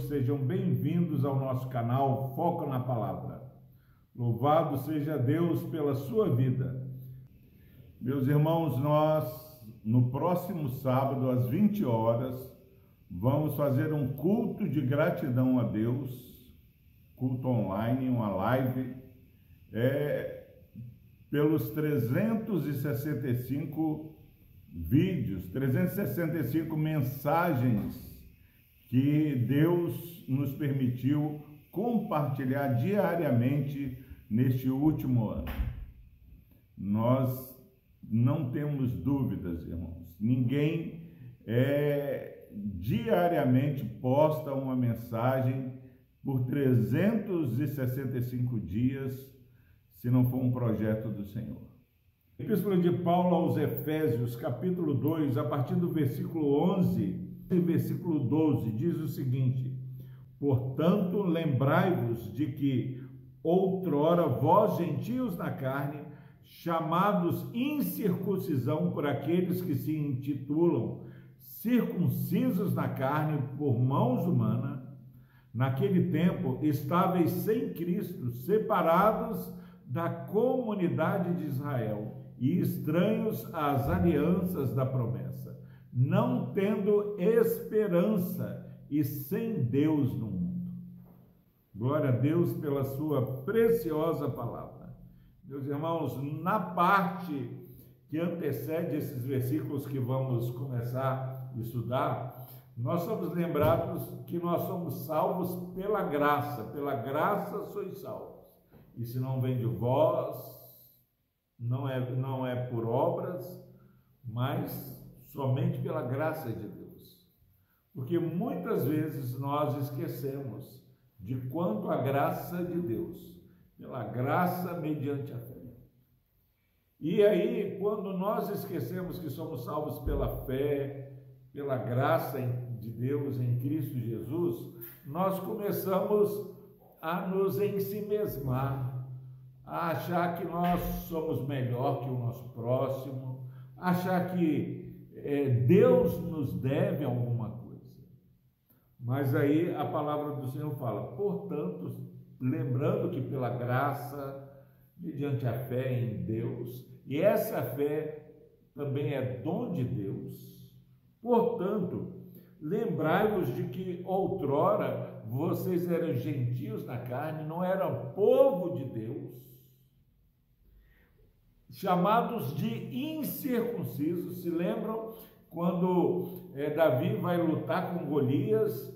sejam bem-vindos ao nosso canal Foco na Palavra. Louvado seja Deus pela sua vida. Meus irmãos, nós, no próximo sábado, às 20 horas, vamos fazer um culto de gratidão a Deus, culto online, uma live, é, pelos 365 vídeos, 365 mensagens que Deus nos permitiu compartilhar diariamente neste último ano. Nós não temos dúvidas, irmãos. Ninguém é, diariamente posta uma mensagem por 365 dias, se não for um projeto do Senhor. Epístola de Paulo aos Efésios, capítulo 2, a partir do versículo 11 versículo 12 diz o seguinte: Portanto, lembrai-vos de que outrora vós, gentios na carne, chamados incircuncisão por aqueles que se intitulam circuncisos na carne por mãos humanas, naquele tempo estáveis sem Cristo, separados da comunidade de Israel e estranhos às alianças da promessa não tendo esperança e sem Deus no mundo. Glória a Deus pela sua preciosa palavra. Meus irmãos, na parte que antecede esses versículos que vamos começar a estudar, nós somos lembrados que nós somos salvos pela graça, pela graça sois salvos. E se não vem de vós, não é, não é por obras, mas somente pela graça de Deus. Porque muitas vezes nós esquecemos de quanto a graça de Deus, pela graça mediante a fé. E aí, quando nós esquecemos que somos salvos pela fé, pela graça de Deus em Cristo Jesus, nós começamos a nos ensimesmar, a achar que nós somos melhor que o nosso próximo, achar que é, Deus nos deve alguma coisa. Mas aí a palavra do Senhor fala, portanto, lembrando que pela graça, mediante a fé em Deus, e essa fé também é dom de Deus, portanto, lembrai-vos de que outrora vocês eram gentios na carne, não eram povo de Deus, chamados de incircuncisos. Se lembram quando é, Davi vai lutar com Golias?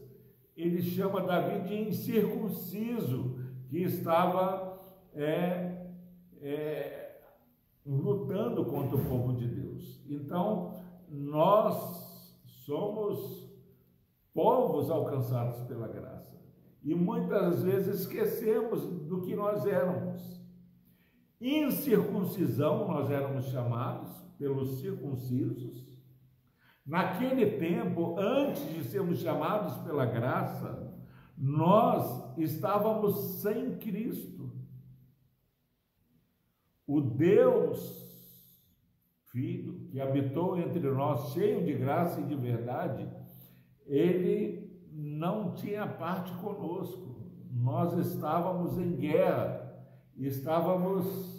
Ele chama Davi de incircunciso, que estava é, é, lutando contra o povo de Deus. Então, nós somos povos alcançados pela graça. E muitas vezes esquecemos do que nós éramos. Incircuncisão, nós éramos chamados pelos circuncisos. Naquele tempo, antes de sermos chamados pela graça, nós estávamos sem Cristo. O Deus Filho, que habitou entre nós, cheio de graça e de verdade, ele não tinha parte conosco. Nós estávamos em guerra estávamos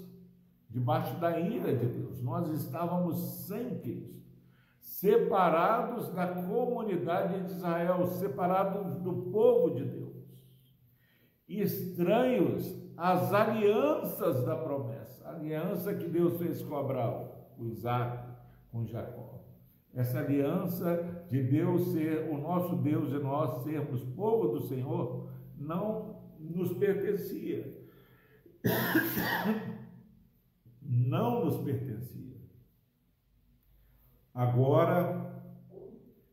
debaixo da ira de Deus, nós estávamos sem Cristo, separados da comunidade de Israel, separados do povo de Deus, estranhos às alianças da promessa, a aliança que Deus fez com Abraão, com Isaac, com Jacó. Essa aliança de Deus ser o nosso Deus e nós sermos povo do Senhor não nos pertencia não nos pertencia. Agora,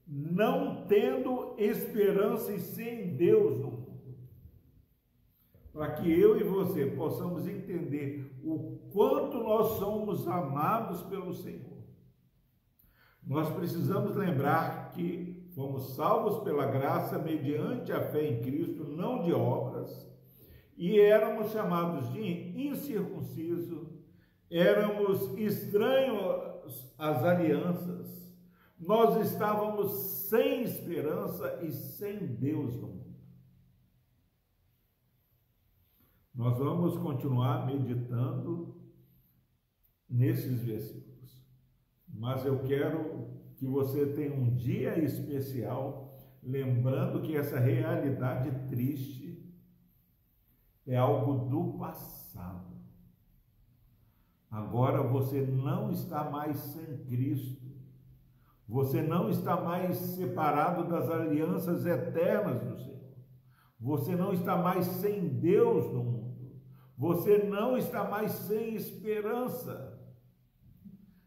não tendo esperança e sem Deus no mundo, para que eu e você possamos entender o quanto nós somos amados pelo Senhor, nós precisamos lembrar que fomos salvos pela graça mediante a fé em Cristo, não de obras e éramos chamados de incircunciso, éramos estranhos às alianças, nós estávamos sem esperança e sem Deus no mundo. Nós vamos continuar meditando nesses versículos, mas eu quero que você tenha um dia especial, lembrando que essa realidade triste é algo do passado. Agora você não está mais sem Cristo. Você não está mais separado das alianças eternas do Senhor. Você não está mais sem Deus no mundo. Você não está mais sem esperança.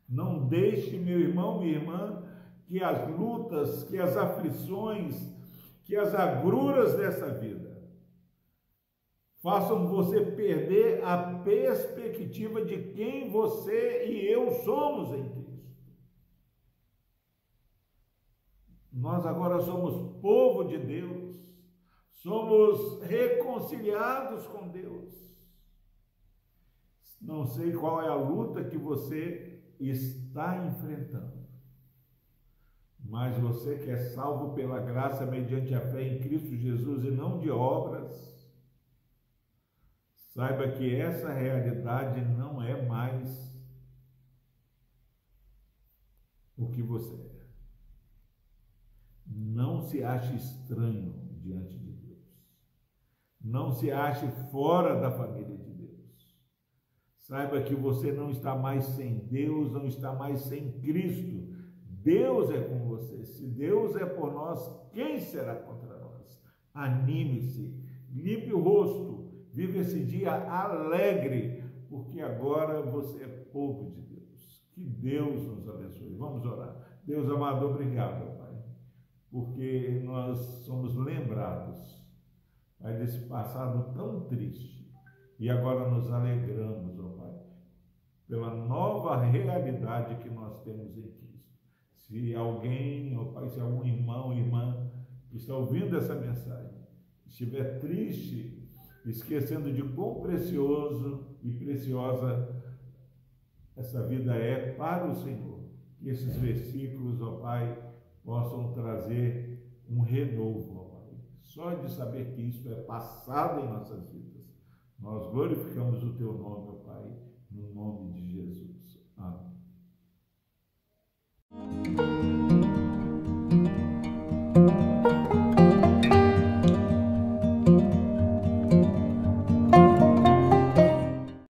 Não deixe, meu irmão, minha irmã, que as lutas, que as aflições, que as agruras dessa vida façam você perder a perspectiva de quem você e eu somos em Cristo. Nós agora somos povo de Deus, somos reconciliados com Deus. Não sei qual é a luta que você está enfrentando, mas você que é salvo pela graça mediante a fé em Cristo Jesus e não de obras, Saiba que essa realidade não é mais o que você é. Não se ache estranho diante de Deus. Não se ache fora da família de Deus. Saiba que você não está mais sem Deus, não está mais sem Cristo. Deus é com você. Se Deus é por nós, quem será contra nós? Anime-se, limpe o rosto, Vive esse dia alegre, porque agora você é povo de Deus. Que Deus nos abençoe. Vamos orar. Deus amado, obrigado, Pai, porque nós somos lembrados, Pai, desse passado tão triste. E agora nos alegramos, ó Pai, pela nova realidade que nós temos em Cristo. Se alguém, ó Pai, se algum irmão, irmã que está ouvindo essa mensagem, estiver triste esquecendo de quão precioso e preciosa essa vida é para o Senhor. Que esses versículos, ó Pai, possam trazer um renovo, ó Pai. Só de saber que isso é passado em nossas vidas. Nós glorificamos o Teu nome, ó Pai,